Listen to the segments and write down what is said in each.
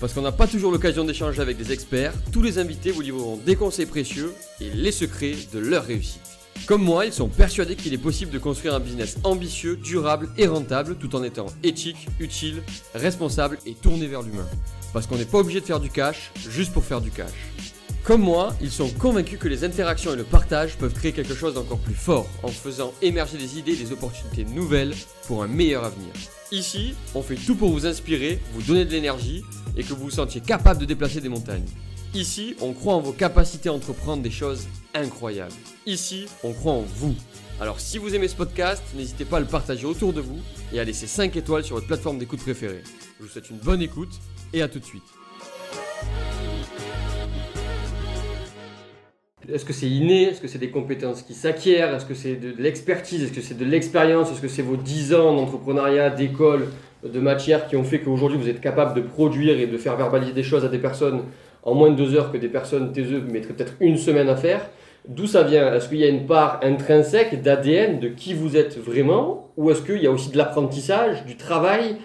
Parce qu'on n'a pas toujours l'occasion d'échanger avec des experts, tous les invités vous livreront des conseils précieux et les secrets de leur réussite. Comme moi, ils sont persuadés qu'il est possible de construire un business ambitieux, durable et rentable tout en étant éthique, utile, responsable et tourné vers l'humain. Parce qu'on n'est pas obligé de faire du cash juste pour faire du cash. Comme moi, ils sont convaincus que les interactions et le partage peuvent créer quelque chose d'encore plus fort en faisant émerger des idées et des opportunités nouvelles pour un meilleur avenir. Ici, on fait tout pour vous inspirer, vous donner de l'énergie et que vous vous sentiez capable de déplacer des montagnes. Ici, on croit en vos capacités à entreprendre des choses incroyables. Ici, on croit en vous. Alors si vous aimez ce podcast, n'hésitez pas à le partager autour de vous et à laisser 5 étoiles sur votre plateforme d'écoute préférée. Je vous souhaite une bonne écoute et à tout de suite. Est-ce que c'est inné? Est-ce que c'est des compétences qui s'acquièrent? Est-ce que c'est de l'expertise? Est-ce que c'est de l'expérience? Est-ce que c'est vos 10 ans d'entrepreneuriat, d'école, de matière qui ont fait qu'aujourd'hui vous êtes capable de produire et de faire verbaliser des choses à des personnes en moins de deux heures que des personnes taiseuses mettraient peut-être une semaine à faire? D'où ça vient? Est-ce qu'il y a une part intrinsèque d'ADN de qui vous êtes vraiment? Ou est-ce qu'il y a aussi de l'apprentissage, du travail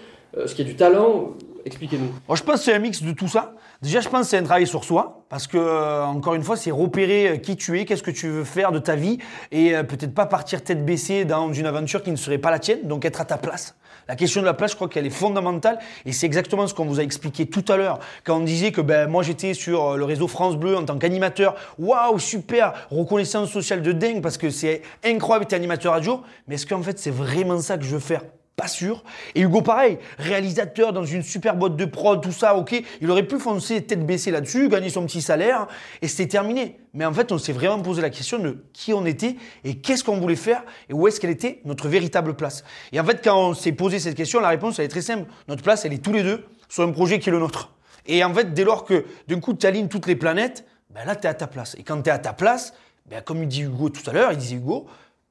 qu'il y a du talent? Expliquez-nous. Moi, je pense que c'est un mix de tout ça. Déjà, je pense que c'est un travail sur soi, parce que, euh, encore une fois, c'est repérer euh, qui tu es, qu'est-ce que tu veux faire de ta vie, et euh, peut-être pas partir tête baissée dans une aventure qui ne serait pas la tienne, donc être à ta place. La question de la place, je crois qu'elle est fondamentale, et c'est exactement ce qu'on vous a expliqué tout à l'heure, quand on disait que ben, moi j'étais sur le réseau France Bleu en tant qu'animateur, waouh, super, reconnaissance sociale de dingue, parce que c'est incroyable d'être animateur radio, mais est-ce qu'en fait c'est vraiment ça que je veux faire? Pas sûr. Et Hugo, pareil, réalisateur dans une super boîte de prod, tout ça, ok. Il aurait pu foncer tête baissée là-dessus, gagner son petit salaire, et c'était terminé. Mais en fait, on s'est vraiment posé la question de qui on était et qu'est-ce qu'on voulait faire et où est-ce qu'elle était notre véritable place. Et en fait, quand on s'est posé cette question, la réponse, elle est très simple. Notre place, elle est tous les deux sur un projet qui est le nôtre. Et en fait, dès lors que d'un coup, tu alignes toutes les planètes, ben là, tu es à ta place. Et quand tu es à ta place, ben, comme il dit Hugo tout à l'heure, il disait Hugo,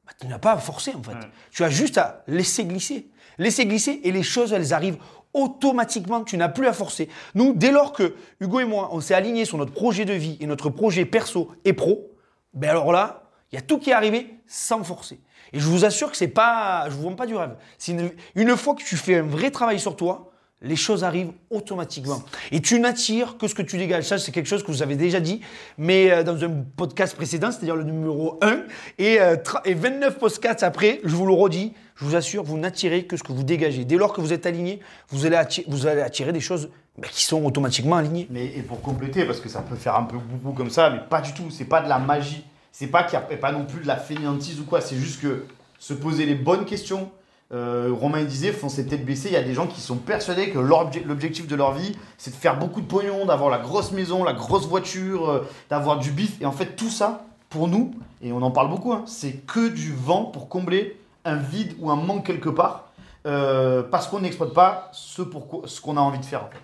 ben, tu n'as pas à forcer en fait. Tu as juste à laisser glisser. Laissez glisser et les choses, elles arrivent automatiquement. Tu n'as plus à forcer. Nous, dès lors que Hugo et moi, on s'est alignés sur notre projet de vie et notre projet perso et pro, ben alors là, il y a tout qui est arrivé sans forcer. Et je vous assure que c'est pas, je vous vends pas du rêve. Une, une fois que tu fais un vrai travail sur toi, les choses arrivent automatiquement. Et tu n'attires que ce que tu dégages. Ça, c'est quelque chose que vous avez déjà dit, mais euh, dans un podcast précédent, c'est-à-dire le numéro 1, et, euh, et 29 podcasts après, je vous le redis, je vous assure, vous n'attirez que ce que vous dégagez. Dès lors que vous êtes aligné, vous allez attirer, vous allez attirer des choses bah, qui sont automatiquement alignées. Mais et pour compléter, parce que ça peut faire un peu comme ça, mais pas du tout, c'est pas de la magie. C'est pas qu'il n'y a pas non plus de la fainéantise ou quoi, c'est juste que se poser les bonnes questions, euh, Romain disait, foncer tête baissée, il y a des gens qui sont persuadés que l'objectif de leur vie, c'est de faire beaucoup de pognon, d'avoir la grosse maison, la grosse voiture, euh, d'avoir du bif. Et en fait, tout ça, pour nous, et on en parle beaucoup, hein, c'est que du vent pour combler un vide ou un manque quelque part, euh, parce qu'on n'exploite pas ce, ce qu'on a envie de faire. En fait.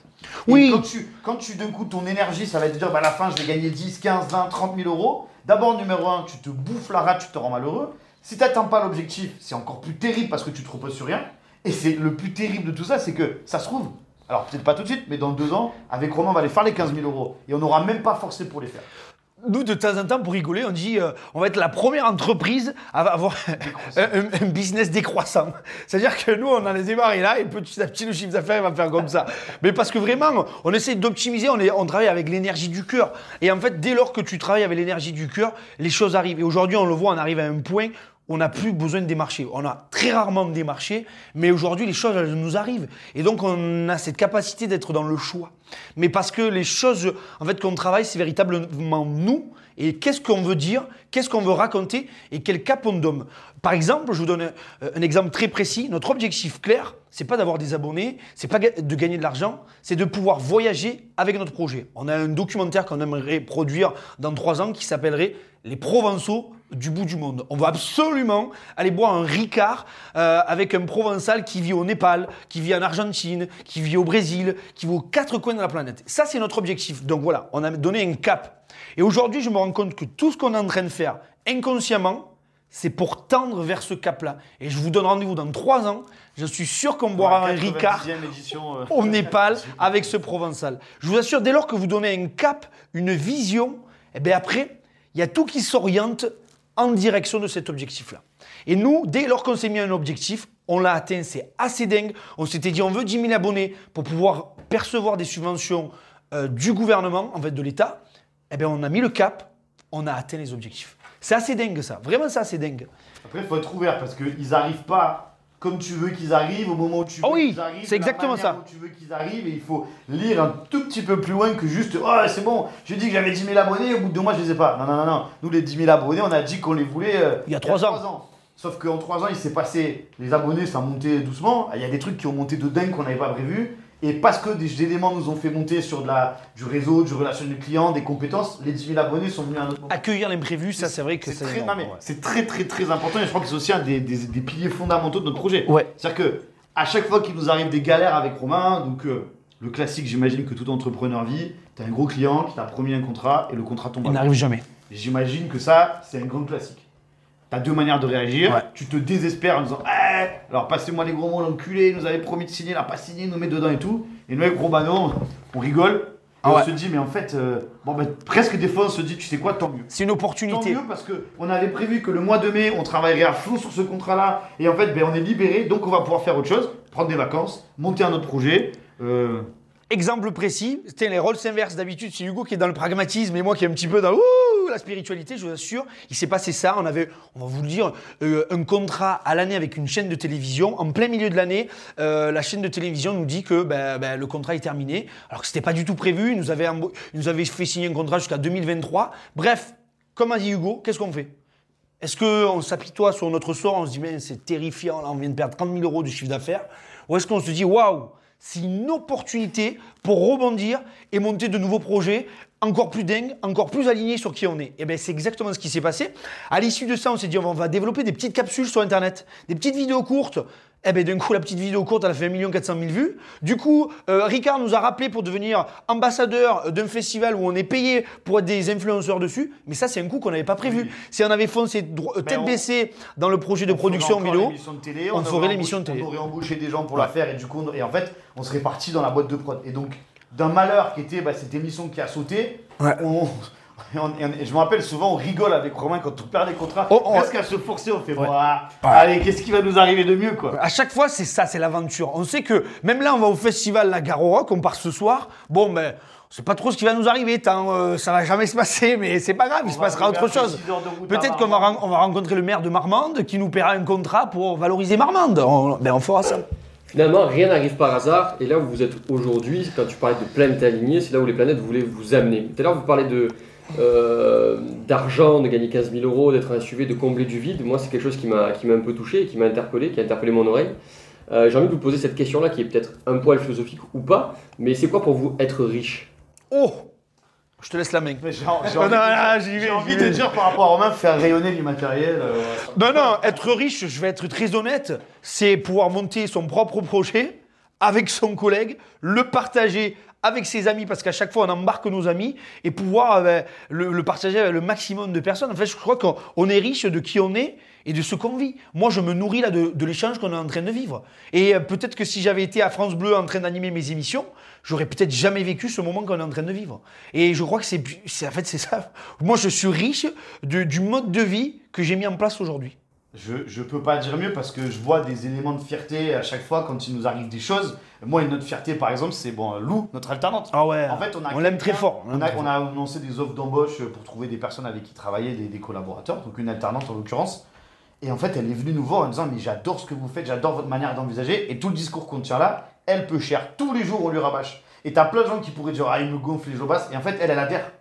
Oui. quand tu, quand tu d'un coup, ton énergie, ça va te dire, bah, à la fin, je vais gagner 10, 15, 20, 30 000 euros. D'abord, numéro un, tu te bouffes la rate, tu te rends malheureux. Si tu n'atteins pas l'objectif, c'est encore plus terrible parce que tu te reposes sur rien. Et c'est le plus terrible de tout ça, c'est que ça se trouve, alors peut-être pas tout de suite, mais dans deux ans, avec Romain, on va aller faire les 15 000 euros. Et on n'aura même pas forcé pour les faire. Nous, de temps en temps, pour rigoler, on dit euh, on va être la première entreprise à avoir un, business décroissant. C'est-à-dire que nous, on a les démarré là et petit à petit, le chiffre d'affaires va faire comme ça. Mais parce que vraiment, on essaie d'optimiser, on, on travaille avec l'énergie du cœur. Et en fait, dès lors que tu travailles avec l'énergie du cœur, les choses arrivent. Et aujourd'hui, on le voit, on arrive à un point on n'a plus besoin de démarcher. On a très rarement démarché, mais aujourd'hui, les choses, nous arrivent. Et donc, on a cette capacité d'être dans le choix. Mais parce que les choses, en fait, qu'on travaille, c'est véritablement nous. Et qu'est-ce qu'on veut dire, qu'est-ce qu'on veut raconter? Et quel cap on donne? Par exemple, je vous donne un, exemple très précis. Notre objectif clair, c'est pas d'avoir des abonnés, c'est pas de gagner de l'argent, c'est de pouvoir voyager avec notre projet. On a un documentaire qu'on aimerait produire dans trois ans qui s'appellerait Les Provençaux du bout du monde. On veut absolument aller boire un Ricard euh, avec un Provençal qui vit au Népal, qui vit en Argentine, qui vit au Brésil, qui vit aux quatre coins de la planète. Ça, c'est notre objectif. Donc voilà, on a donné un cap. Et aujourd'hui, je me rends compte que tout ce qu'on est en train de faire inconsciemment, c'est pour tendre vers ce cap-là. Et je vous donne rendez-vous dans trois ans. Je suis sûr qu'on boira un Ricard 90e édition, euh. au Népal avec ce Provençal. Je vous assure, dès lors que vous donnez un cap, une vision, et bien après, il y a tout qui s'oriente en direction de cet objectif-là. Et nous, dès lors qu'on s'est mis un objectif, on l'a atteint, c'est assez dingue. On s'était dit, on veut 10 000 abonnés pour pouvoir percevoir des subventions euh, du gouvernement, en fait de l'État. Eh bien, on a mis le cap, on a atteint les objectifs. C'est assez dingue ça, vraiment ça, c'est dingue. Après, il faut être ouvert parce qu'ils n'arrivent pas comme tu veux qu'ils arrivent, au moment où tu veux Ah oui, qu'ils arrivent. c'est la exactement ça. où tu veux qu'ils arrivent et il faut lire un tout petit peu plus loin que juste Oh, c'est bon, j'ai dit que j'avais 10 000 abonnés, au bout de deux mois, je les ai pas. Non, non, non, non. Nous, les 10 000 abonnés, on a dit qu'on les voulait euh, Il y a trois ans. Sauf qu'en trois ans, il s'est passé. Les abonnés, ça a monté doucement. Il y a des trucs qui ont monté de dingue qu'on n'avait pas prévu. Et parce que des éléments nous ont fait monter sur de la, du réseau, du relationnel client, des compétences, les 10 000 abonnés sont venus à moment. Accueillir l'imprévu, ça c'est vrai que C'est très, ouais. c'est très très très important et je crois que c'est aussi un des, des- des piliers fondamentaux de notre projet. Ouais. C'est-à-dire que à chaque fois qu'il nous arrive des galères avec Romain, donc euh, le classique, j'imagine que tout entrepreneur vit, tu as un gros client qui t'a promis un contrat et le contrat tombe. Il n'arrive jamais. J'imagine que ça, c'est un grand classique. Tu as deux manières de réagir. Ouais. Tu te désespères en disant Eh, alors passez-moi les gros mots, l'enculé, il nous avait promis de signer, il n'a pas signé, il nous met dedans et tout. Et nous, avec Romano, on rigole. Et on se dit, mais en fait, euh, bon, ben, presque des fois, on se dit, tu sais quoi, tant mieux. C'est une Tant opportunité. mieux parce qu'on avait prévu que le mois de mai, on travaillerait à fond sur ce contrat-là. Et en fait, ben, on est libéré, donc on va pouvoir faire autre chose, prendre des vacances, monter un autre projet. Euh, Exemple précis, c'était les rôles s'inversent. D'habitude, c'est Hugo qui est dans le pragmatisme et moi qui est un petit peu dans ouh, la spiritualité, je vous assure. Il s'est passé ça. On avait, on va vous le dire, euh, un contrat à l'année avec une chaîne de télévision. En plein milieu de l'année, euh, la chaîne de télévision nous dit que ben, ben, le contrat est terminé. Alors que c'était pas du tout prévu. Ils nous avaient, nous avaient fait signer un contrat jusqu'à 2023. Bref, comme a dit Hugo, qu'est-ce qu'on fait? Est-ce qu'on s'apitoie sur notre sort On se dit, mais c'est terrifiant, là, on vient de perdre 30 000 euros de chiffre d'affaires? Ou est-ce qu'on se dit, waouh, c'est une opportunité pour rebondir et monter de nouveaux projets encore plus dingues, encore plus alignés sur qui on est Et bien, c'est exactement ce qui s'est passé. À l'issue de ça, on s'est dit, on va développer des petites capsules sur Internet, des petites vidéos courtes. Eh bien, d'un coup, la petite vidéo courte, elle a fait 1 400 000 vues. Du coup, euh, Ricard nous a rappelé pour devenir ambassadeur d'un festival où on est payé pour être des influenceurs dessus. Mais ça, c'est un coup qu'on n'avait pas prévu. Si on avait foncé tête on- baissée dans le projet de production vidéo, l'émission de télé, on ferait l'émission de télé. On aurait embauché des gens pour la faire et du coup, on- et en fait, on serait parti dans la boîte de prod. Et donc, d'un malheur qui était bah, cette émission qui a sauté, Ouais. on- et on- et je me rappelle souvent, on rigole avec Romain quand on perd des contrats. Oh, oh. presque à se forcer, on fait Ouais. Ouah, Allez, qu'est-ce qui va nous arriver de mieux quoi? À chaque fois, c'est ça, c'est l'aventure. On sait que même là, on va au festival La Gare au Rock, on part ce soir. Bon, ben, on sait pas trop ce qui va nous arriver. Tant, euh, ça va jamais se passer, mais c'est pas grave, il On se passera autre chose. Peut-être qu'on on va rencontrer le maire de Marmande qui nous paiera un contrat pour valoriser Marmande. On, ben, on fera ça. Finalement, rien n'arrive par hasard. Et là où vous êtes aujourd'hui, quand tu parlais de planète alignée, c'est là où les planètes voulaient vous amener. Tout à l'heure, vous parlez de euh, d'argent, de gagner 15 000 euros, d'être un SUV, de combler du vide. Moi, c'est quelque chose qui m'a qui m'a un peu touché, qui m'a interpellé, qui a interpellé mon oreille. Euh, J'ai envie de vous poser cette question-là, qui est peut-être un poil philosophique ou pas, mais c'est quoi pour vous être riche? Oh Je te laisse la main. Mais J'ai envie, non, de- j'y vais, j'ai j'y envie vais. de dire par rapport à Romain, faire rayonner du matériel. euh, Non, non, être riche, je vais être très honnête, c'est pouvoir monter son propre projet avec son collègue, le partager avec ses amis, parce qu'à chaque fois on embarque nos amis, et pouvoir euh, ben, le, le partager avec le maximum de personnes. En fait, je crois qu'on on est riche de qui on est et de ce qu'on vit. Moi, je me nourris là de, de l'échange qu'on est en train de vivre. Et euh, peut-être que si j'avais été à France Bleu en train d'animer mes émissions, j'aurais peut-être jamais vécu ce moment qu'on est en train de vivre. Et je crois que c'est, en fait, c'est ça. Moi, je suis riche de- du mode de vie que j'ai mis en place aujourd'hui. Je, je peux pas dire mieux parce que je vois des éléments de fierté à chaque fois quand il nous arrive des choses. Moi, une autre fierté, par exemple, c'est bon, Lou, notre alternante. Ah ouais. En fait, on, l'aime très fort. On a, on a annoncé des offres d'embauche pour trouver des personnes avec qui travailler, des, des collaborateurs, donc une alternante en l'occurrence. Et en fait, elle est venue nous voir en disant Mais j'adore ce que vous faites, j'adore votre manière d'envisager. Et tout le discours qu'on tient là, elle peut cher. Tous les jours, on lui rabâche. Et t'as plein de gens qui pourraient dire Ah, il me gonfle les jobasses. Et en fait, elle, elle adhère.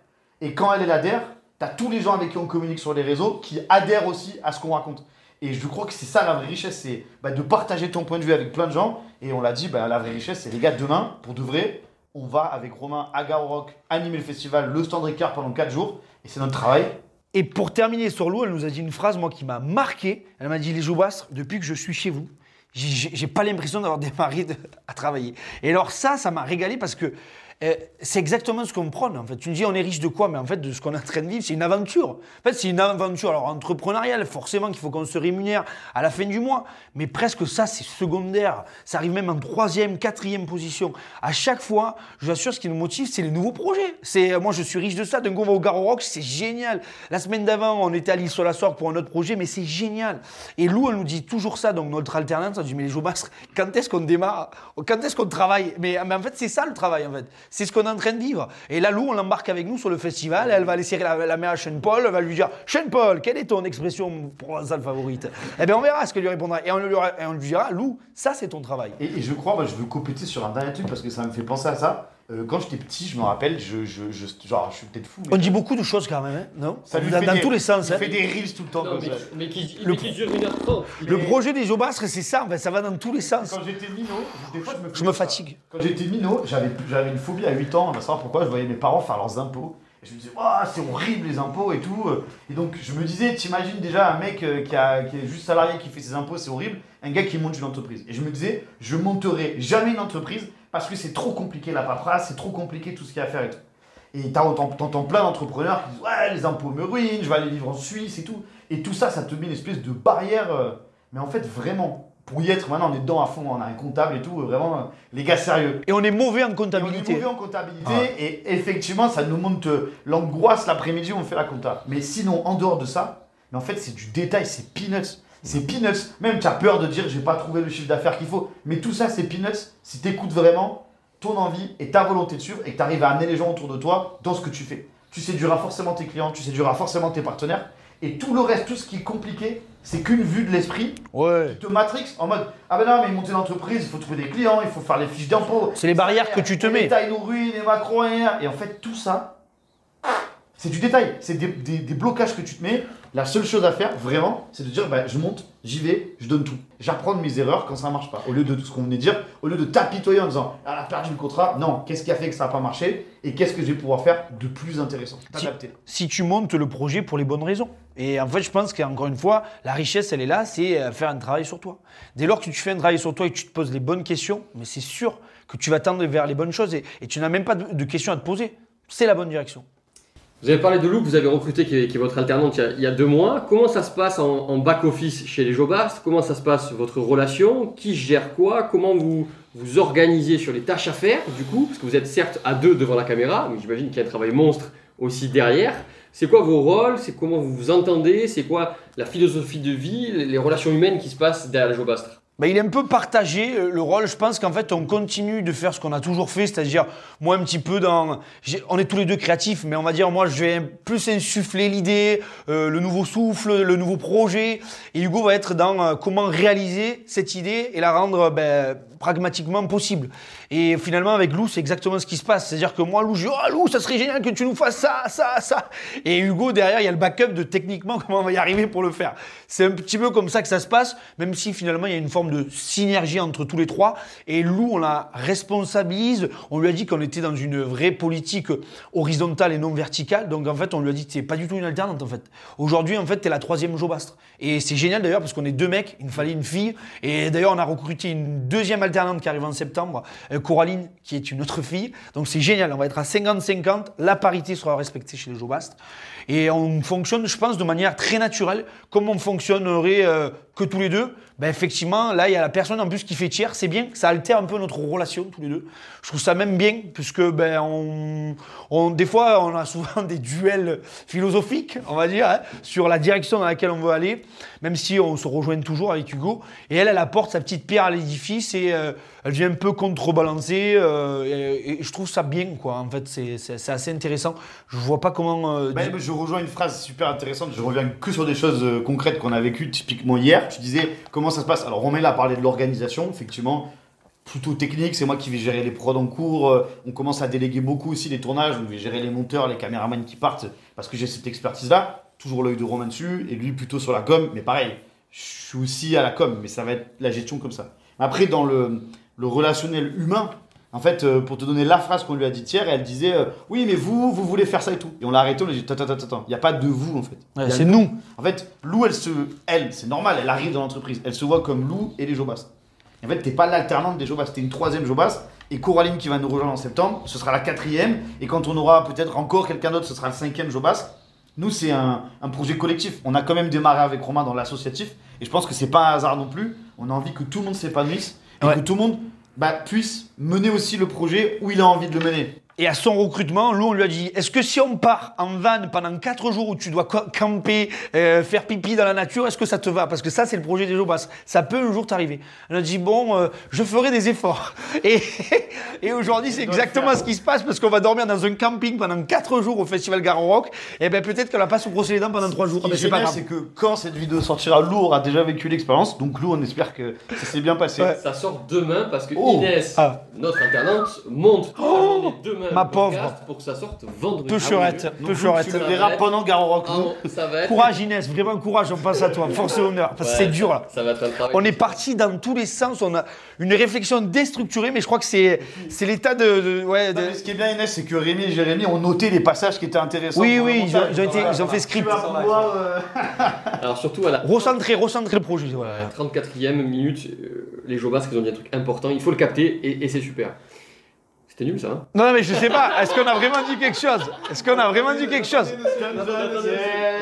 Et quand elle, adhère, t'as tous les gens avec qui on communique sur les réseaux qui adhèrent aussi à ce qu'on raconte. Et je crois que c'est ça la vraie richesse, c'est bah, de partager ton point de vue avec plein de gens. Et on l'a dit, bah, la vraie richesse, c'est les gars, demain, pour de vrai, on va avec Romain à Rock animer le festival, le stand Ricard pendant 4 jours. Et c'est notre travail. Et pour terminer sur Lou, elle nous a dit une phrase, moi, qui m'a marqué. Elle m'a dit Les Joubastres, depuis que je suis chez vous, j'ai pas l'impression d'avoir démarré de- à travailler. Et alors, ça, ça m'a régalé parce que euh, c'est exactement ce qu'on prône. En fait, tu me dis, on est riche de quoi? Mais en fait, de ce qu'on est en train de vivre, c'est une aventure. En fait, c'est une aventure alors entrepreneuriale. Forcément qu'il faut qu'on se rémunère à la fin du mois. Mais presque ça, c'est secondaire. Ça arrive même en troisième, quatrième position. À chaque fois, je vous assure, ce qui nous motive, c'est les nouveaux projets. C'est euh, moi, je suis riche de ça. D'un coup, on va au Garo Rock, c'est génial. La semaine d'avant, on était à l'île sur la Sorgue pour un autre projet, mais c'est génial. Et Lou, elle nous dit toujours ça. Donc notre alternance, elle dit mais les Joubastres, quand est-ce qu'on démarre? Quand est-ce qu'on travaille? Mais, mais en fait, c'est ça le travail. En fait, c'est ce qu'on est en train de vivre. Et là, Lou, on l'embarque avec nous sur le festival. Elle va aller serrer la, la main à Sean Paul. Elle va lui dire Sean Paul, quelle est ton expression provençale favorite? Eh bien, on verra ce qu'elle lui répondra. Et on lui, et on lui dira Lou, ça, c'est ton travail. Et, je crois, moi, je veux compléter sur un dernier truc parce que ça me fait penser à ça. Euh, quand j'étais petit, je me rappelle, je, je, je- genre, je suis peut-être fou. mais On dit beaucoup de choses quand même, hein, non ça lui Dans, fait dans des- tous les sens. Il hein. fait des reels tout le temps Non, comme mais, ça. mais qui, Le mais qui dure 1h30. Le Mais- projet des Jobastres, c'est ça, en fait, ça va dans tous les sens. Quand j'étais minot, des fois je me, Je me fatigue. Quand j'étais minot, j'avais j'avais une phobie à 8 ans, on va savoir pourquoi, je voyais mes parents faire leurs impôts. Et je me disais, Ouah, c'est horrible les impôts et tout. Et donc je me disais, t'imagines déjà un mec euh, qui, a- qui est juste salarié qui fait ses impôts, c'est horrible. Un gars qui monte une entreprise. Et je me disais, je monterai jamais une entreprise parce que c'est trop compliqué la paperasse, c'est trop compliqué tout ce qu'il y a à faire et tout. Et t'entends plein d'entrepreneurs qui disent, ouais, les impôts me ruinent, je vais aller vivre en Suisse et tout. Et tout ça, ça te met une espèce de barrière. euh, Mais en fait, vraiment, pour y être, maintenant on est dedans à fond, on a un comptable et tout, euh, vraiment, euh, les gars sérieux. Et on est mauvais en Et on est comptabilité. mauvais en comptabilité et effectivement, ça nous monte l'angoisse l'après-midi où on fait la compta. Mais sinon, en dehors de ça, mais en fait, c'est du détail, c'est peanuts. C'est peanuts. Même tu as peur de dire j'ai pas trouvé le chiffre d'affaires qu'il faut. Mais tout ça, c'est peanuts. Si tu écoutes vraiment ton envie et ta volonté de suivre et que tu arrives à amener les gens autour de toi dans ce que tu fais. Tu séduiras forcément tes clients, tu séduiras forcément tes partenaires. Et tout le reste, tout ce qui est compliqué, c'est qu'une vue de l'esprit Ouais. te matrix en mode ah ben non mais monter l'entreprise il faut trouver des clients il faut faire les fiches d'impôts C'est les barrières que tu te les mets. détails nous ruinent et Macron et et en fait tout ça c'est du détail c'est des, des- des blocages que tu te mets la seule chose à faire vraiment c'est de dire bah, je monte j'y vais je donne tout j'apprends de mes erreurs quand ça marche pas au lieu de tout ce qu'on venait de dire au lieu de t'apitoyer en disant ah, elle a perdu le contrat non qu'est-ce qui a fait que ça n'a pas marché et qu'est-ce que je vais pouvoir faire de plus intéressant Si- t'adapter Si tu montes le projet pour les bonnes raisons. Et en fait, je pense qu'encore une fois, la richesse, elle est là, c'est euh, faire un travail sur toi. Dès lors que tu fais un travail sur toi et que tu te poses les bonnes questions, mais c'est sûr que tu vas tendre vers les bonnes choses et, et tu n'as même pas de, de questions à te poser. C'est la bonne direction. Vous avez parlé de Lou, vous avez recruté, qui est, votre alternante il y, a, deux mois. Comment ça se passe en, en back-office chez les Jobast? Comment ça se passe votre relation? Qui gère quoi? Comment vous vous organisez sur les tâches à faire, du coup? Parce que vous êtes certes à deux devant la caméra, mais j'imagine qu'il y a un travail monstre aussi derrière. C'est quoi vos rôles? C'est comment vous vous entendez? C'est quoi la philosophie de vie, les relations humaines qui se passent derrière les Jobastres Bah, il est un peu partagé euh, le rôle. Je pense qu'en fait, on continue de faire ce qu'on a toujours fait, c'est-à-dire moi un petit peu dans. On est tous les deux créatifs, mais on va dire moi je vais plus insuffler l'idée, euh, le nouveau souffle, le nouveau projet, et Hugo va être dans euh, comment réaliser cette idée et la rendre ben, pragmatiquement possible. Et finalement avec Lou, c'est exactement ce qui se passe, c'est-à-dire que moi Lou, je dis oh Lou, ça serait génial que tu nous fasses ça, ça, ça, et Hugo derrière, il y a le backup de techniquement comment on va y arriver pour le faire. C'est un petit peu comme ça que ça se passe, même si finalement il y a une forme de synergie entre tous les trois. Et Lou, on la responsabilise. On lui a dit qu'on était dans une vraie politique horizontale et non verticale. Donc en fait, on lui a dit c'est pas du tout une alternante en fait. Aujourd'hui, en fait, t'es la troisième Jobastre. Et c'est génial d'ailleurs parce qu'on est deux mecs, il nous fallait une fille. Et d'ailleurs, on a recruté une deuxième alternante qui arrive en septembre, Coraline, qui est une autre fille. Donc c'est génial, on va être à 50-50. La parité sera respectée chez les Jobastres. Et on fonctionne, je pense, de manière très naturelle, comme on fonctionnerait euh, que tous les deux. Ben effectivement, là, il y a la personne en plus qui fait tiers, c'est bien, ça altère un peu notre relation tous les deux. Je trouve ça même bien, puisque ben, on, on- des fois, on a souvent des duels philosophiques, on va dire, hein, sur la direction dans laquelle on veut aller, même si on se rejoint toujours avec Hugo. Et elle, elle apporte sa petite pierre à l'édifice et euh, elle vient un peu contrebalancer. euh, et, et je trouve ça bien, quoi. En fait, c'est- assez intéressant. Je vois pas comment. euh, Ben, je rejoins une phrase super intéressante. Je reviens que sur des choses concrètes qu'on a vécues typiquement hier. Tu disais comment ça se passe? Alors Romain a parlé de l'organisation, effectivement. Plutôt technique, c'est moi qui vais gérer les prods en cours. Euh, On commence à déléguer beaucoup aussi les tournages. On va gérer les monteurs, les caméramans qui partent parce que j'ai cette expertise-là. Toujours l'œil de Romain dessus et lui plutôt sur la com. Mais pareil, je suis aussi à la com, mais ça va être la gestion comme ça. Après, dans le, le relationnel humain, En fait, euh, pour te donner la phrase qu'on lui a dit hier, elle disait euh, Oui, mais vous, vous voulez faire ça et tout. Et on l'a arrêté, on lui a dit Attends, attends, attends, il n'y a pas de vous en fait. Ouais, c'est nous. En fait, Lou, elle se. Elle, c'est normal, elle arrive dans l'entreprise. Elle se voit comme Lou et les Jobas. En fait, t'es pas l'alternante des Jobas, t'es une troisième Jobas. Et Coraline qui va nous rejoindre en septembre, ce sera la quatrième. Et quand on aura peut-être encore quelqu'un d'autre, ce sera le cinquième Jobas. Nous, c'est un, un projet collectif. On a quand même démarré avec Romain dans l'associatif. Et je pense que c'est pas un hasard non plus. On a envie que tout le monde s'épanouisse. Et Ouais. que tout le monde bah, puisse mener aussi le projet où il a envie de le mener. Et à son recrutement, Lou, on lui a dit est-ce que si on part en van pendant 4 jours où tu dois camper, euh, faire pipi dans la nature, est-ce que ça te va? Parce que ça, c'est le projet des Jobas. Ça peut un jour t'arriver. On a dit bon, euh, je ferai des efforts. Et, et aujourd'hui, c'est exactement ce qui se passe parce qu'on va dormir dans un camping pendant 4 jours au Festival Garo Rock. Et ben peut-être qu'elle va pas se brosser les dents pendant 3 jours. Ce qui Mais est c'est pas grave. c'est que quand cette vidéo sortira, Lou aura déjà vécu l'expérience. Donc Lou, on espère que ça s'est bien passé. Ouais. Ça sort demain parce que Oh. Inès, Ah. notre alternante, monte journée demain ma le pauvre. pour que ça sorte vendredi. Peu cheurette, Donc, peu Lou, cheurette. Tu le verras pendant Garo Rock. Ah, Lou. bon, ça va être. Courage Inès, vraiment courage, on pense à toi. Force et honneur. Parce que Ouais, c'est dur là. Ça va être un travail. On est parti dans tous les sens, on a une réflexion déstructurée, mais je crois que c'est c'est l'état de, de- ouais, de- Non, mais ce qui est bien, Inès, c'est que Rémi et Jérémy ont noté les passages qui étaient intéressants. Oui, pour le oui, ils ont, montage. ils ont été, Voilà, ils ont fait. Tu script. vas pouvoir, euh, Alors surtout à la Recentrer, recentrer le projet. voilà. à la 34e minute, euh, les Jobas, ils ont dit un truc important, il faut le capter et, et c'est super. C'était nul ça, hein Non, non, mais je sais pas, est-ce qu'on a vraiment dit quelque chose? Est-ce qu'on a vraiment dit quelque chose?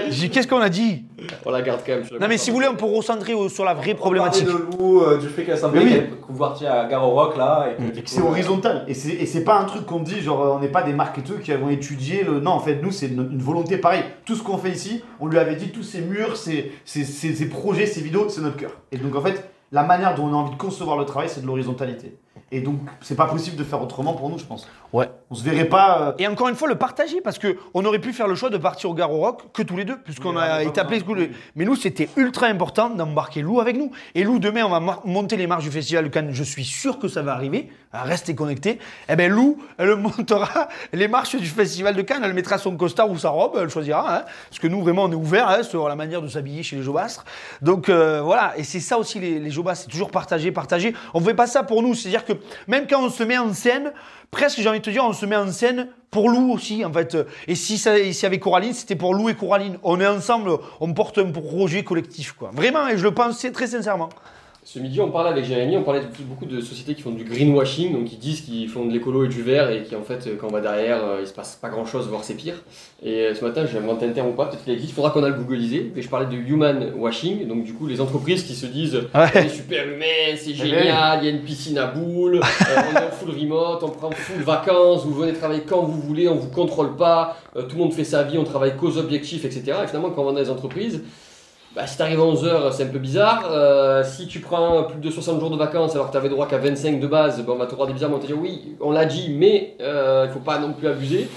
J'ai dit, qu'est-ce qu'on a dit? On la garde quand même. Non, mais si vous voulez, on peut recentrer au- sur la vraie problématique. De Lou, euh, du fait qu'elle s'en oui. que vous partiez à Garo Rock là. Et que, du Et que coup, c'est euh, horizontal. Et c'est, et c'est pas un truc qu'on dit, genre, euh, on n'est pas des marketeurs qui avons étudié le. Non, en fait, nous, c'est une, une volonté pareille. Tout ce qu'on fait ici, on lui avait dit, tous ces murs, ces, ces, ces- ces projets, ces vidéos, c'est notre cœur. Et donc, en fait, la manière dont on a envie de concevoir le travail, c'est de l'horizontalité. Et donc, c'est pas possible de faire autrement pour nous, je pense. Ouais. On se verrait pas. euh, Et encore une fois, le partager, parce que on aurait pu faire le choix de partir au Garo Rock que tous les deux, puisqu'on a été appelés. oui. Mais nous, c'était ultra important d'embarquer Lou avec nous. Et Lou, demain, on va mar- monter les marches du Festival de Cannes. Je suis sûr que ça va arriver. Ah, Restez connectés. Eh bien, Lou, elle montera les marches du Festival de Cannes. Elle mettra son costard ou sa robe, elle choisira. hein. parce que nous, vraiment, on est ouvert hein, sur la manière de s'habiller chez les Jobastres. Donc euh, voilà, et c'est ça aussi les, les Jobas, c'est toujours partager, partager. On ne fait pas ça pour nous. C'est-à-dire que même quand on se met en scène, presque j'ai envie de te dire, on se met en scène pour Lou aussi, en fait. Et si ça, s'il y avait Coraline, c'était pour Lou et Coraline. On est ensemble, on porte un projet collectif, quoi. Vraiment, et je le pense très sincèrement. Ce midi, on parlait avec Jérémy, on parlait de beaucoup de sociétés qui font du greenwashing, donc qui disent qu'ils font de l'écolo et du vert, et qui en fait, quand on va derrière, euh, il se passe pas grand chose, voire c'est pire. Et euh, ce matin, un terme ou pas, peut-être qu'il existe, il faudra qu'on a le googlisé, mais je parlais de human washing, donc du coup, les entreprises qui se disent Ouais. on est super humain, c'est génial, il y a une piscine à boules, euh, on est en full remote, on prend full vacances, vous venez travailler quand vous voulez, on vous contrôle pas, euh, tout le monde fait sa vie, on travaille qu'aux objectifs, etc. Et finalement, quand on va dans les entreprises, bah, si t'arrives à 11h, c'est un peu bizarre. Euh, si tu prends plus de 60 jours de vacances alors que t'avais droit qu'à 25 de base, bon, on va te regarder bizarrement, on va te dire oui, on l'a dit, mais euh, il faut pas non plus abuser.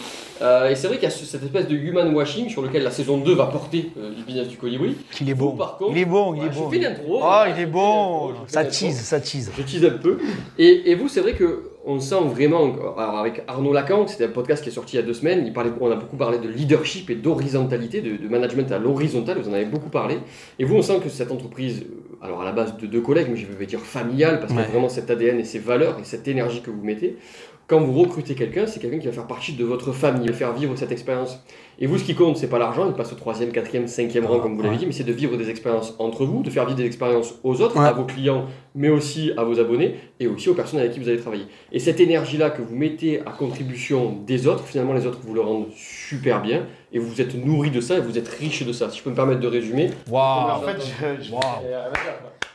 Euh, et c'est vrai qu'il y a ce- cette espèce de human washing sur lequel la saison 2 va porter euh, du business du colibri. Qu'il est bon. par contre, Il est bon, il est bon. Je fais l'intro. Oh, il est bon. Ça tease, ça tease. Je tease un peu. Et, et vous, c'est vrai que on sent vraiment, alors avec Arnaud Lacan, c'était un podcast qui est sorti il y a deux semaines, il parlait, on a beaucoup parlé de leadership et d'horizontalité, de, de management à l'horizontale, vous en avez beaucoup parlé. Et vous, on sent que cette entreprise, euh, alors à la base de deux collègues, mais je vais dire familiale, parce Ouais. vraiment cet ADN et ces valeurs et cette énergie que vous mettez. Quand vous recrutez quelqu'un, c'est quelqu'un qui va faire partie de votre famille, il va faire vivre cette expérience. Et vous, ce qui compte, c'est pas l'argent, il passe au troisième, quatrième, cinquième rang, comme vous l'avez dit, mais c'est de vivre des expériences entre vous, de faire vivre des expériences aux autres, Ouais. à vos clients, mais aussi à vos abonnés et aussi aux personnes avec qui vous allez travailler. Et cette énergie-là que vous mettez à contribution des autres, finalement, les autres vous le rendent super bien et vous êtes nourri de ça et vous êtes riche de ça. Si je peux me permettre de résumer. Waouh. en fait, je- je- Waouh.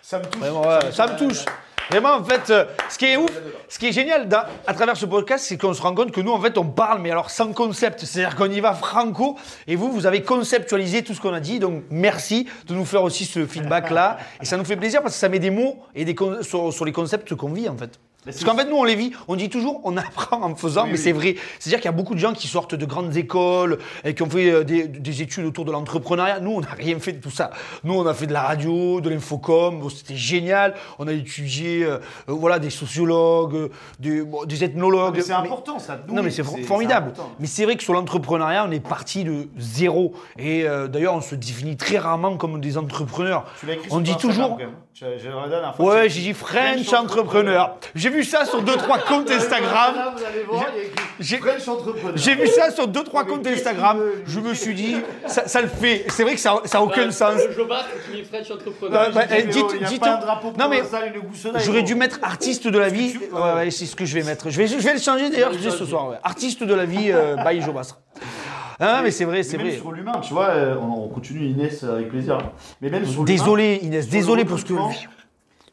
ça me touche. Vraiment, ouais, ça me touche. Vraiment, en fait, euh, ce qui est ouf, ce qui est génial à travers ce podcast, c'est qu'on se rend compte que nous, en fait, on parle, mais alors sans concept. C'est-à-dire qu'on y va franco, et vous, vous avez conceptualisé tout ce qu'on a dit. Donc, merci de nous faire aussi ce feedback-là. Et ça nous fait plaisir parce que ça met des mots et des sur les concepts qu'on vit, en fait. Parce qu'en fait, nous, on les vit. On dit toujours, on apprend en faisant, Oui, mais oui. c'est vrai. C'est-à-dire qu'il y a beaucoup de gens qui sortent de grandes écoles et qui ont fait euh, des, des études autour de l'entrepreneuriat. Nous, on n'a rien fait de tout ça. Nous, on a fait de la radio, de l'infocom. Bon, C'était génial. On a étudié, euh, euh, voilà, des sociologues, des, bon, des ethnologues. C'est important ça. non, mais c'est for- formidable. Mais c'est vrai que sur l'entrepreneuriat, on est parti de zéro. Et euh, d'ailleurs, on se définit très rarement comme des entrepreneurs. Tu l'as écrit On sur dit toujours- j'ai- Ouais, j'ai dit French entrepreneur. J'ai vu vu ça sur 2-3 comptes Instagram. J'ai- French entrepreneur. J'ai vu ça sur 2-3 Mais comptes Instagram. qu'il Je me suis dit, ça, ça le fait. C'est vrai que ça n'a aucun Ouais, sens. Le Jobast qui est French entrepreneur. Bah, J'ai eh, dit, dites- il y a dites- pas un drapeau non, mais J'aurais dû mettre artiste de la vie. Ouais, ouais, c'est ce que je vais mettre. Je vais, je vais le changer d'ailleurs, je dis ce soir. ouais. Artiste de la vie, euh, by Joe Bastre. Ah, mais c'est vrai, c'est Mais même vrai. sur l'humain, tu vois, euh, on, on continue Inès euh, avec plaisir. Mais même sur Désolé Inès, sur désolé pour ce que.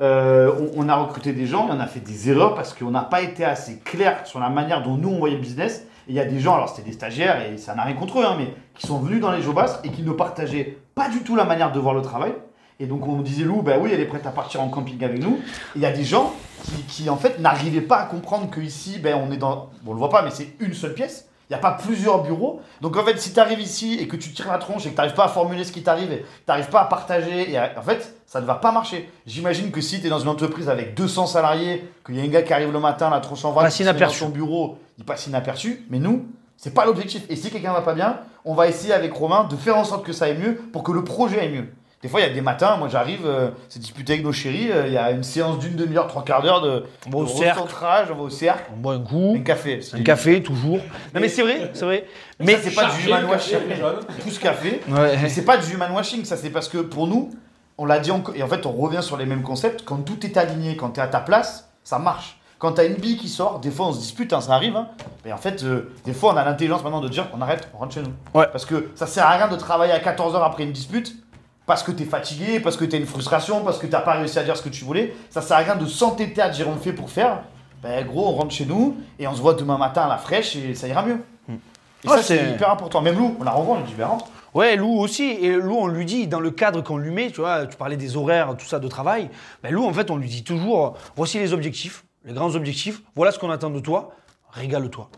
Euh, on, a recruté des gens, et on a fait des erreurs parce qu'on n'a pas été assez clair sur la manière dont nous on voyait le business. Il y a des gens, alors c'était des stagiaires et ça n'a rien contre eux, hein, mais qui sont venus dans les Jobas et qui ne partageaient pas du tout la manière de voir le travail. Et donc on disait, Lou, bah oui, elle est prête à partir en camping avec nous. Et il y a des gens qui, qui, en fait n'arrivaient pas à comprendre que ici, ben, on est dans, bon, on le voit pas, mais c'est une seule pièce. Il n'y a pas plusieurs bureaux. Donc en fait, si tu arrives ici et que tu tires la tronche et que tu n'arrives pas à formuler ce qui t'arrive, et tu n'arrives pas à partager, et à- en fait, ça ne va pas marcher. J'imagine que si tu es dans une entreprise avec 200 salariés, qu'il y a un gars qui arrive le matin, la tronche en vrac, Passe inaperçu. son bureau, il passe inaperçu. Mais nous, c'est pas l'objectif. Et si quelqu'un va pas bien, on va essayer avec Romain de faire en sorte que ça aille mieux pour que le projet aille mieux. Des fois, il y a des matins, moi j'arrive, euh, c'est disputé avec nos chéris, euh, il y a une séance d'une demi-heure, trois quarts d'heure de, On va au de cercle. recentrage, on va au cercle, On boit un coup, un café. un café, toujours. Non, mais c'est vrai, c'est vrai. Mais c'est pas du human washing. café. Ouais. Mais c'est pas du human washing, ça c'est parce que pour nous, on l'a dit encore, et en fait on revient sur les mêmes concepts, quand tout est aligné, quand tu es à ta place, ça marche. Quand tu as une bille qui sort, des fois on se dispute, hein, ça arrive, hein. mais en fait, euh, des fois on a l'intelligence maintenant de dire on arrête, on rentre chez nous. Ouais. Parce que ça sert à rien de travailler à 14h après une dispute, parce que tu es fatigué, parce que tu as une frustration, parce que tu pas réussi à dire ce que tu voulais. Ça sert à rien de s'entêter à dire on le fait pour faire. Ben gros, on rentre chez nous et on se voit demain matin à la fraîche et ça ira mieux. Et Ah, ça c'est c'est- hyper important. Même Lou, on la revoit, on lui dit ben. Ouais, Lou aussi. Et Lou, on lui dit, dans le cadre qu'on lui met, tu vois, tu parlais des horaires, tout ça de travail. Ben Lou, en fait, on lui dit toujours voici les objectifs, les grands objectifs, voilà ce qu'on attend de toi, régale-toi.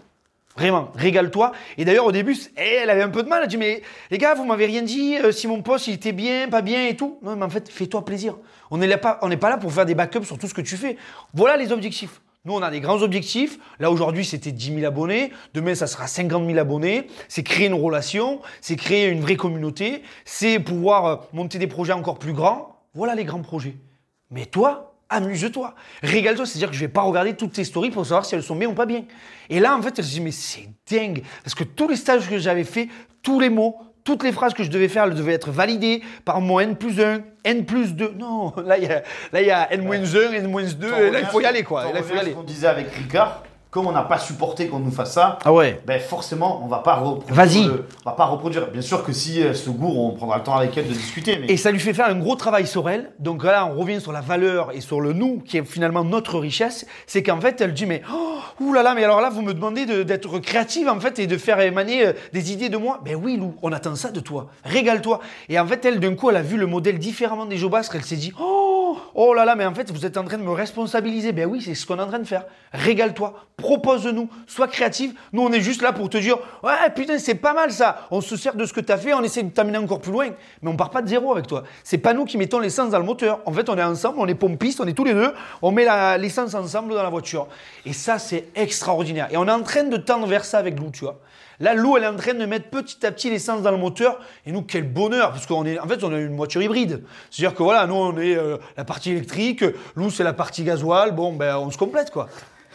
Vraiment, régale-toi. Et d'ailleurs, au début, eh, elle avait un peu de mal. Elle dit Mais les gars, vous m'avez rien dit, euh, si mon poste il était bien, pas bien et tout. Non, mais en fait, fais-toi plaisir. On n'est pas, pas là pour faire des backups sur tout ce que tu fais. Voilà les objectifs. Nous, on a des grands objectifs. Là, aujourd'hui, c'était 10 000 abonnés. Demain, ça sera 50 000 abonnés. C'est créer une relation, c'est créer une vraie communauté, c'est pouvoir euh, monter des projets encore plus grands. Voilà les grands projets. Mais toi, amuse-toi, régale-toi. C'est-à-dire que je vais pas regarder toutes tes stories pour savoir si elles sont bien ou pas bien. Et là, en fait, je me dis, mais c'est dingue. Parce que tous les stages que j'avais fait, tous les mots, toutes les phrases que je devais faire, elles devaient être validées par mon N plus 1, N plus 2. Non, là, il y a, là, il y a N moins 1, N moins 2. T'en Et là, il faut y aller, quoi. là, il faut y aller. Ce qu'on disait avec Ricard, comme on n'a pas supporté qu'on nous fasse ça, Ah ouais. ben forcément, on va pas reproduire. Vas-y. On va pas reproduire. Bien sûr que si elle se gourre, on prendra le temps avec elle de discuter. Mais Et ça lui fait faire un gros travail sur elle. Donc là, on revient sur la valeur et sur le nous, qui est finalement notre richesse. C'est qu'en fait, elle dit, mais, oh, oulala, mais alors là, vous me demandez de- d'être créative, en fait, et de faire émaner euh, des idées de moi. Ben oui, Lou, on attend ça de toi. Régale-toi. Et en fait, elle, d'un coup, elle a vu le modèle différemment des Jobastres. Elle s'est dit, oh, oh là là, mais en fait, vous êtes en train de me responsabiliser. Ben oui, c'est ce qu'on est en train de faire. Régale-toi. Propose-nous. Sois créative. Nous, on est juste là pour te dire, ouais, putain, c'est pas mal ça. On se sert de ce que tu as fait, on essaie de t'amener encore plus loin. Mais on part pas de zéro avec toi. C'est pas nous qui mettons l'essence dans le moteur. En fait, on est ensemble, on est pompistes, on est tous les deux. On met l'essence ensemble dans la voiture. Et ça, c'est extraordinaire. Et on est en train de tendre vers ça avec Lou, tu vois. Là, Lou, elle est en train de mettre petit à petit l'essence dans le moteur. Et nous, quel bonheur, parce qu'en est, en fait, on a une voiture hybride. C'est-à-dire que voilà, nous, on est euh, la partie électrique, Lou, c'est la partie gasoil. Bon, ben, on se complète, quoi.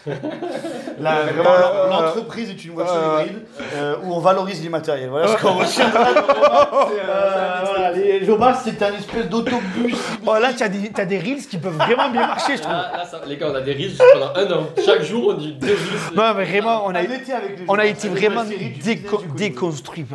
Euh, l'entreprise est une voiture euh, hybride euh, où on valorise l'immatériel. Voilà ce qu'on Romain. Euh, voilà, Les Jobas, c'est un espèce d'autobus. Oh, là, tu as, des- t'as des reels qui peuvent vraiment bien marcher, je trouve. Ah, là, ça- les gars, on a des risques pendant un an. Chaque jour, on dit deux risques. Non, mais vraiment, on a, les on a été vraiment déco- déconstruit.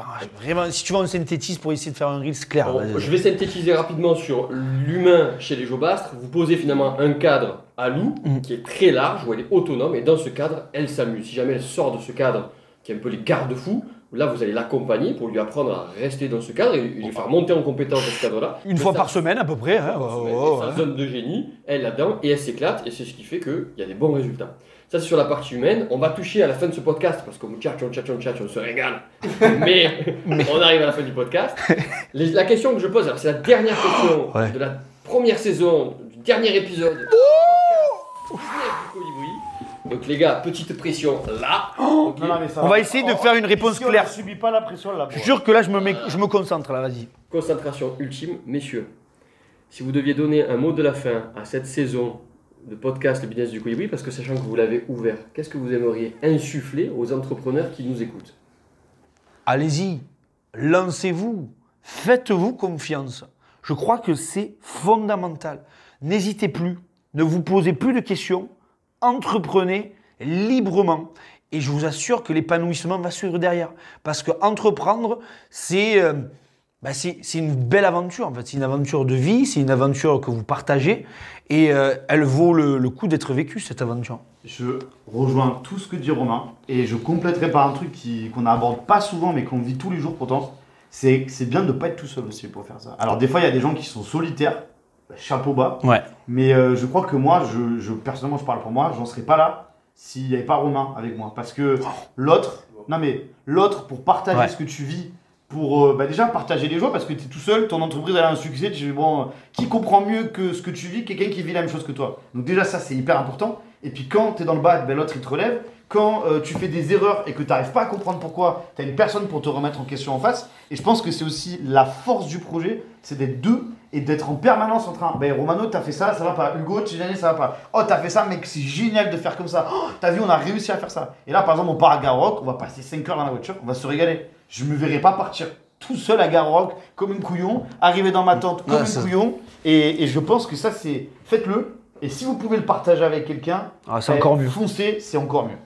Vraiment, si tu veux, on synthétise pour essayer de faire un reel, c'est clair. Bon, je vais synthétiser rapidement sur l'humain chez les Jobastres. Vous posez finalement un cadre à Lou Mhm. qui est très large, où elle est autonome, et dans ce cadre, elle s'amuse. Si jamais elle sort de ce cadre, qui est un peu les garde-fous, là vous allez l'accompagner pour lui apprendre à rester dans ce cadre et lui faire monter en compétence dans ce cadre-là. Une Mais fois ça- par semaine, à peu près. hein. Oh, semaine, oh, ouais. sa zone de génie, elle là-dedans, et elle s'éclate, et c'est ce qui fait qu'il y a des bons résultats. Ça, c'est sur la partie humaine. On va toucher à la fin de ce podcast, parce qu'on tchatch, on tchatch, on tchatch, on se régale. Mais, on arrive à la fin du podcast. La question que je pose, alors c'est la dernière question Ouais. de la première saison, du dernier épisode du podcast du Colibri. Donc les gars, petite pression là. Ok. Non, non, mais ça On va essayer de faire une réponse on claire. ne subit pas la pression là. Je jure que là, je me, mets- je me concentre, là, vas-y. Concentration ultime, messieurs. Si vous deviez donner un mot de la fin à cette saison le podcast Le Business du Colibri parce que sachant que vous l'avez ouvert, qu'est-ce que vous aimeriez insuffler aux entrepreneurs qui nous écoutent? Allez-y, lancez-vous, faites-vous confiance. Je crois que c'est fondamental. N'hésitez plus, ne vous posez plus de questions, entreprenez librement. Et je vous assure que l'épanouissement va suivre derrière. Parce que entreprendre, c'est euh, bah, une belle aventure. En fait, c'est une aventure de vie, c'est une aventure que vous partagez. Et euh, elle vaut le, coup d'être vécue, cette aventure. Je rejoins tout ce que dit Romain et je compléterai par un truc qu'on n'aborde pas souvent mais qu'on vit tous les jours pourtant. C'est bien de ne pas être tout seul aussi pour faire ça. Alors des fois il y a des gens qui sont solitaires, chapeau bas, Ouais. mais euh, je crois que moi, je, je- personnellement je parle pour moi, j'en serais pas là s'il n'y avait pas Romain avec moi. Parce que l'autre, non mais l'autre pour partager Ouais. ce que tu vis, pour euh, bah, déjà partager les joies parce que tu es tout seul, ton entreprise elle a un succès, tu dis bon, qui comprend mieux que ce que tu vis, quelqu'un qui vit la même chose que toi? Donc déjà ça c'est hyper important. Et puis quand tu es dans le bas, ben, l'autre il te relève. Quand euh, tu fais des erreurs et que tu n'arrives pas à comprendre pourquoi, tu as une personne pour te remettre en question en face. Et je pense que c'est aussi la force du projet, c'est d'être deux et d'être en permanence en train. Ben Romano, t'as fait ça, ça va pas. Hugo, tu gagné, ça va pas. Oh, t'as fait ça, mec, c'est génial de faire comme ça. Oh, t'as vu, on a réussi à faire ça. Et là, par exemple, on part à Garrock, on va passer 5 heures dans la voiture, on va se régaler. Je me verrai pas partir tout seul à Garrock comme une couillon, arriver dans ma tente comme Ouais, une ça- couillon. Et, et je pense que ça, c'est. Faites-le. Et si vous pouvez le partager avec quelqu'un, Ah, c'est eh, encore mieux. Foncez, c'est encore mieux.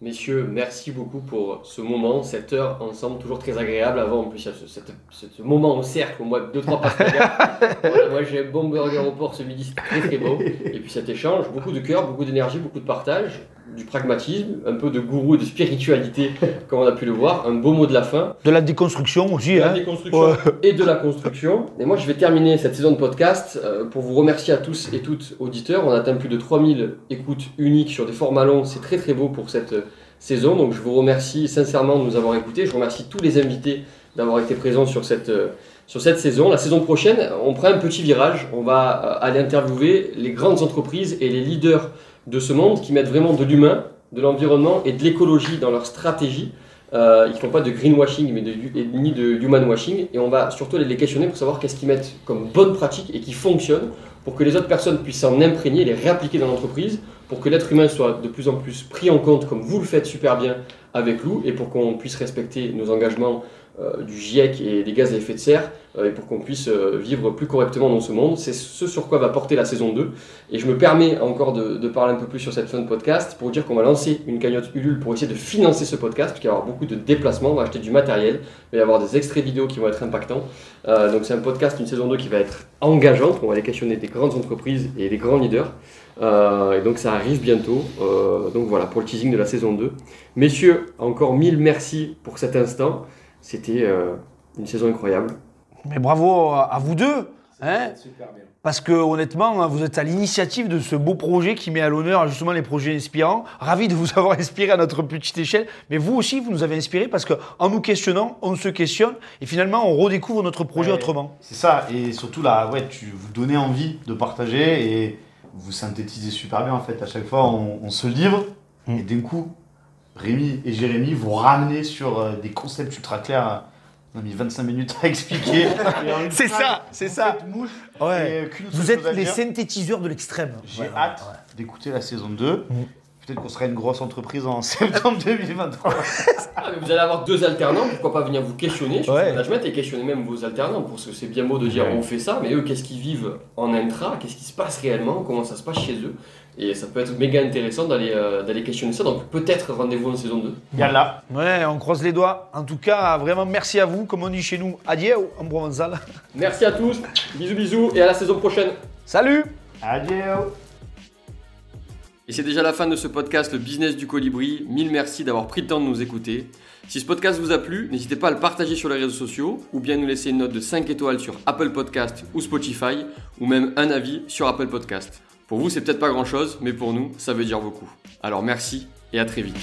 Messieurs, merci beaucoup pour ce moment, cette heure ensemble, toujours très agréable. Avant, en plus, il y a ce, cette- ce moment au cercle, au moins deux, trois pastas. voilà, moi, j'ai un bon burger au port ce midi, c'était très très beau. Et puis cet échange, beaucoup de cœur, beaucoup d'énergie, beaucoup de partage, du pragmatisme, un peu de gourou et de spiritualité, comme on a pu le voir. Un beau mot de la fin. De la déconstruction aussi. de la Hein. déconstruction Ouais. et de la construction. Et moi, je vais terminer cette saison de podcast euh, pour vous remercier à tous et toutes auditeurs. On atteint plus de 3000 écoutes uniques sur des formats longs. C'est très très beau pour cette saison. Donc, je vous remercie sincèrement de nous avoir écoutés. Je remercie tous les invités d'avoir été présents sur cette, euh, sur cette saison. La saison prochaine, on prend un petit virage. On va euh, aller interviewer les grandes entreprises et les leaders de ce monde qui mettent vraiment de l'humain, de l'environnement et de l'écologie dans leur stratégie. Euh, ils ne font pas de greenwashing mais ni de human washing et on va surtout aller les questionner pour savoir qu'est-ce qu'ils mettent comme bonne pratique et qui fonctionne pour que les autres personnes puissent s'en imprégner et les réappliquer dans l'entreprise pour que l'être humain soit de plus en plus pris en compte comme vous le faites super bien avec Lou et pour qu'on puisse respecter nos engagements du GIEC et des gaz à effet de serre euh, et pour qu'on puisse euh, vivre plus correctement dans ce monde. C'est ce sur quoi va porter la saison 2. Et je me permets encore de, parler un peu plus sur cette fin de podcast pour dire qu'on va lancer une cagnotte Ulule pour essayer de financer ce podcast, parce qu'il va y avoir beaucoup de déplacements, on va acheter du matériel, il va y avoir des extraits vidéo qui vont être impactants. Euh, donc c'est un podcast, une saison 2 qui va être engageante, on va aller questionner des grandes entreprises et des grands leaders. Euh, et donc ça arrive bientôt. Euh, donc voilà, pour le teasing de la saison 2. Messieurs, encore mille merci pour cet instant. C'était euh, une saison incroyable. Mais bravo à vous deux. Hein Super bien. Parce que honnêtement, vous êtes à l'initiative de ce beau projet qui met à l'honneur justement les projets inspirants. Ravi de vous avoir inspiré à notre petite échelle. Mais vous aussi, vous nous avez inspiré parce qu'en nous questionnant, on se questionne et finalement, on redécouvre notre projet Ouais. autrement. C'est ça, et surtout là, ouais, tu vous donnez envie de partager et vous synthétisez super bien en fait. À chaque fois, on, on se livre Mm. et d'un coup, Rémi et Jérémy vous ramenez sur euh, des concepts ultra clairs. On a mis 25 minutes à expliquer. C'est ça, c'est ça. mouche Ouais. euh, Vous êtes les dire. synthétiseurs de l'extrême. J'ai Ouais, hâte ouais. d'écouter la saison 2. Peut-être qu'on sera une grosse entreprise en septembre 2023. Ah, mais vous allez avoir deux alternants, pourquoi pas venir vous questionner sur Ouais. management et questionner même vos alternants, parce que c'est bien beau de dire Ouais. on fait ça, mais eux, qu'est-ce qu'ils vivent en intra, qu'est-ce qui se passe réellement, comment ça se passe chez eux? Et ça peut être méga intéressant d'aller euh, d'aller questionner ça, donc peut-être rendez-vous en saison 2. Yalla. Ouais, on croise les doigts. En tout cas, vraiment merci à vous. Comme on dit chez nous, adieu en provençal. Merci à tous, bisous bisous, et à la saison prochaine. Salut Adieu. Et c'est déjà la fin de ce podcast, le business du colibri. Mille merci d'avoir pris le temps de nous écouter. Si ce podcast vous a plu, n'hésitez pas à le partager sur les réseaux sociaux ou bien nous laisser une note de 5 étoiles sur Apple Podcast ou Spotify ou même un avis sur Apple Podcast. Pour vous, c'est peut-être pas grand chose, mais pour nous, ça veut dire beaucoup. Alors merci et à très vite.